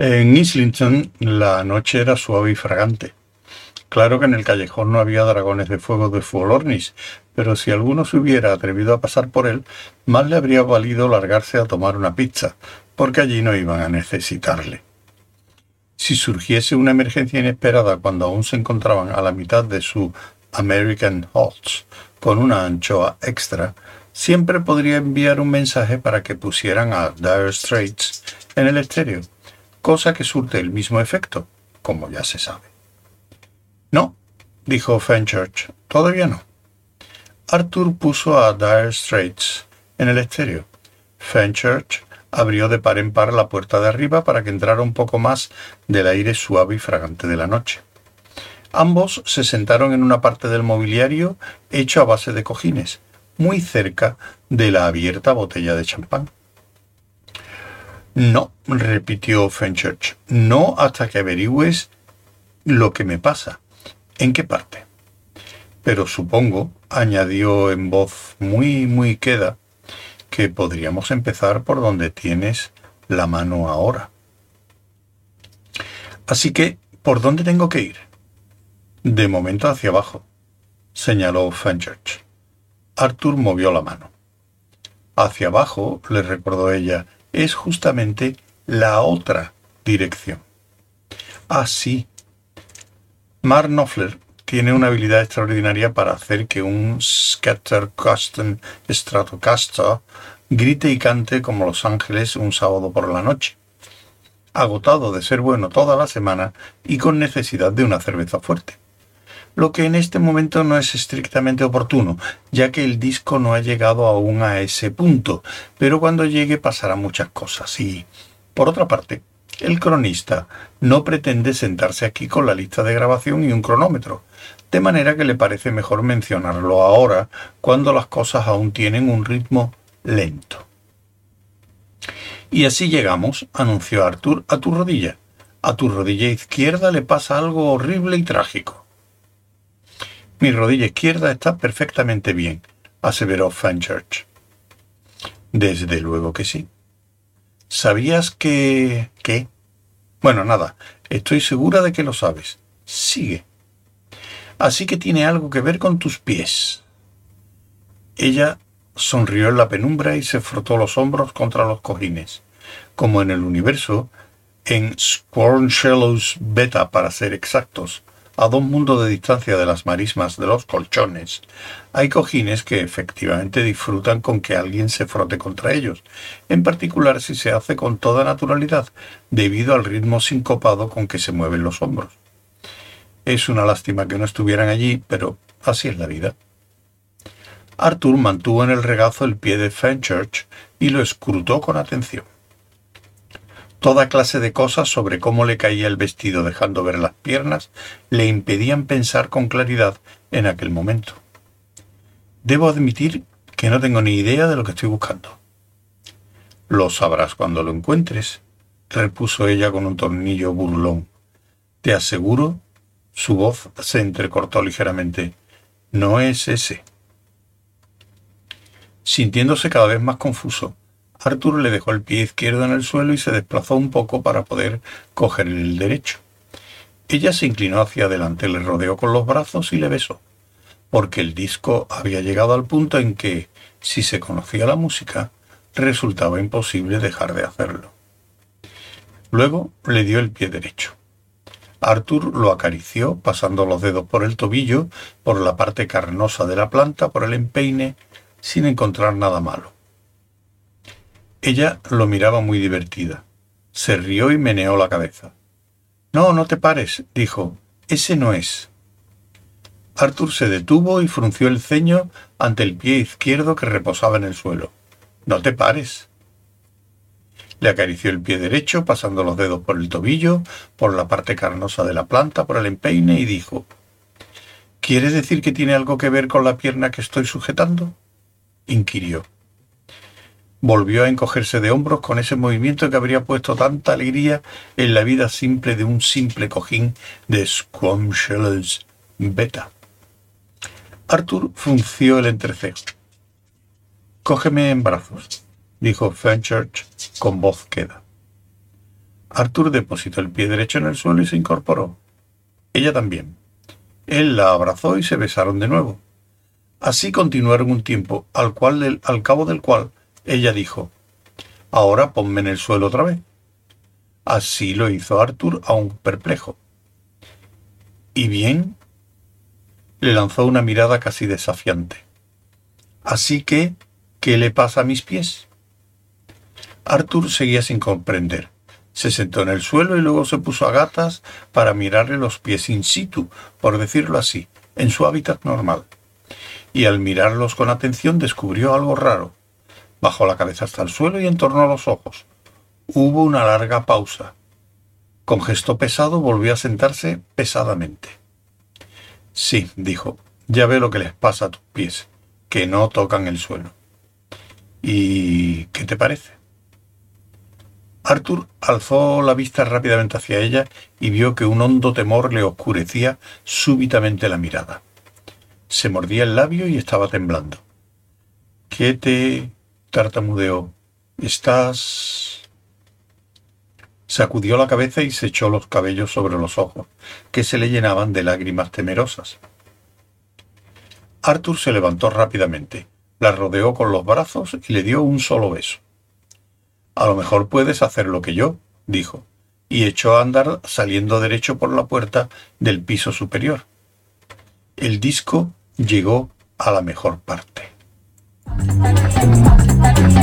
En Islington la noche era suave y fragante. Claro que en el callejón no había dragones de fuego de Fuolornis, pero si alguno se hubiera atrevido a pasar por él, más le habría valido largarse a tomar una pizza, porque allí no iban a necesitarle. Si surgiese una emergencia inesperada cuando aún se encontraban a la mitad de su American Hots con una anchoa extra, siempre podría enviar un mensaje para que pusieran a Dire Straits en el estéreo cosa que surte el mismo efecto, como ya se sabe. No, dijo Fenchurch, todavía no. Arthur puso a Dire Straits en el estéreo. Fenchurch abrió de par en par la puerta de arriba para que entrara un poco más del aire suave y fragante de la noche. Ambos se sentaron en una parte del mobiliario hecho a base de cojines, muy cerca de la abierta botella de champán. No, repitió Fenchurch, no hasta que averigües lo que me pasa. ¿En qué parte? Pero supongo, añadió en voz muy, muy queda, que podríamos empezar por donde tienes la mano ahora. Así que, ¿por dónde tengo que ir? De momento hacia abajo, señaló Fenchurch. Arthur movió la mano. Hacia abajo, le recordó ella, es justamente la otra dirección. Así. Ah, Mark Knopfler tiene una habilidad extraordinaria para hacer que un Scatter Custom Stratocaster grite y cante como Los Ángeles un sábado por la noche. Agotado de ser bueno toda la semana y con necesidad de una cerveza fuerte lo que en este momento no es estrictamente oportuno, ya que el disco no ha llegado aún a ese punto, pero cuando llegue pasará muchas cosas. Y, por otra parte, el cronista no pretende sentarse aquí con la lista de grabación y un cronómetro, de manera que le parece mejor mencionarlo ahora, cuando las cosas aún tienen un ritmo lento. Y así llegamos, anunció Arthur, a tu rodilla. A tu rodilla izquierda le pasa algo horrible y trágico. Mi rodilla izquierda está perfectamente bien, aseveró Fenchurch. Desde luego que sí. ¿Sabías que... Bueno, nada, estoy segura de que lo sabes. Sigue. Así que tiene algo que ver con tus pies. Ella sonrió en la penumbra y se frotó los hombros contra los cojines. Como en el universo, en Squarnshallows Beta para ser exactos, a dos mundos de distancia de las marismas de los colchones, hay cojines que efectivamente disfrutan con que alguien se frote contra ellos, en particular si se hace con toda naturalidad, debido al ritmo sincopado con que se mueven los hombros. Es una lástima que no estuvieran allí, pero así es la vida. Arthur mantuvo en el regazo el pie de Fenchurch y lo escrutó con atención toda clase de cosas sobre cómo le caía el vestido dejando ver las piernas le impedían pensar con claridad en aquel momento. Debo admitir que no tengo ni idea de lo que estoy buscando. Lo sabrás cuando lo encuentres, repuso ella con un tornillo burlón. Te aseguro, su voz se entrecortó ligeramente, no es ese. Sintiéndose cada vez más confuso, Arthur le dejó el pie izquierdo en el suelo y se desplazó un poco para poder coger el derecho. Ella se inclinó hacia adelante, le rodeó con los brazos y le besó, porque el disco había llegado al punto en que, si se conocía la música, resultaba imposible dejar de hacerlo. Luego le dio el pie derecho. Arthur lo acarició, pasando los dedos por el tobillo, por la parte carnosa de la planta, por el empeine, sin encontrar nada malo. Ella lo miraba muy divertida. Se rió y meneó la cabeza. No, no te pares, dijo. Ese no es. Arthur se detuvo y frunció el ceño ante el pie izquierdo que reposaba en el suelo. No te pares. Le acarició el pie derecho, pasando los dedos por el tobillo, por la parte carnosa de la planta, por el empeine, y dijo ¿Quieres decir que tiene algo que ver con la pierna que estoy sujetando? inquirió. Volvió a encogerse de hombros con ese movimiento que habría puesto tanta alegría en la vida simple de un simple cojín de Squamshells Beta. Arthur frunció el entrecejo. Cógeme en brazos, dijo Fenchurch con voz queda. Arthur depositó el pie derecho en el suelo y se incorporó. Ella también. Él la abrazó y se besaron de nuevo. Así continuaron un tiempo, al, cual, al cabo del cual ella dijo, Ahora ponme en el suelo otra vez. Así lo hizo Arthur, aún perplejo. ¿Y bien? Le lanzó una mirada casi desafiante. Así que, ¿qué le pasa a mis pies? Arthur seguía sin comprender. Se sentó en el suelo y luego se puso a gatas para mirarle los pies in situ, por decirlo así, en su hábitat normal. Y al mirarlos con atención descubrió algo raro. Bajó la cabeza hasta el suelo y entornó los ojos. Hubo una larga pausa. Con gesto pesado volvió a sentarse pesadamente. Sí, dijo, ya ve lo que les pasa a tus pies, que no tocan el suelo. ¿Y qué te parece? Arthur alzó la vista rápidamente hacia ella y vio que un hondo temor le oscurecía súbitamente la mirada. Se mordía el labio y estaba temblando. ¿Qué te... tartamudeó. ¿Estás... Sacudió la cabeza y se echó los cabellos sobre los ojos, que se le llenaban de lágrimas temerosas. Arthur se levantó rápidamente, la rodeó con los brazos y le dio un solo beso. A lo mejor puedes hacer lo que yo, dijo, y echó a andar saliendo derecho por la puerta del piso superior. El disco llegó a la mejor parte. hasta el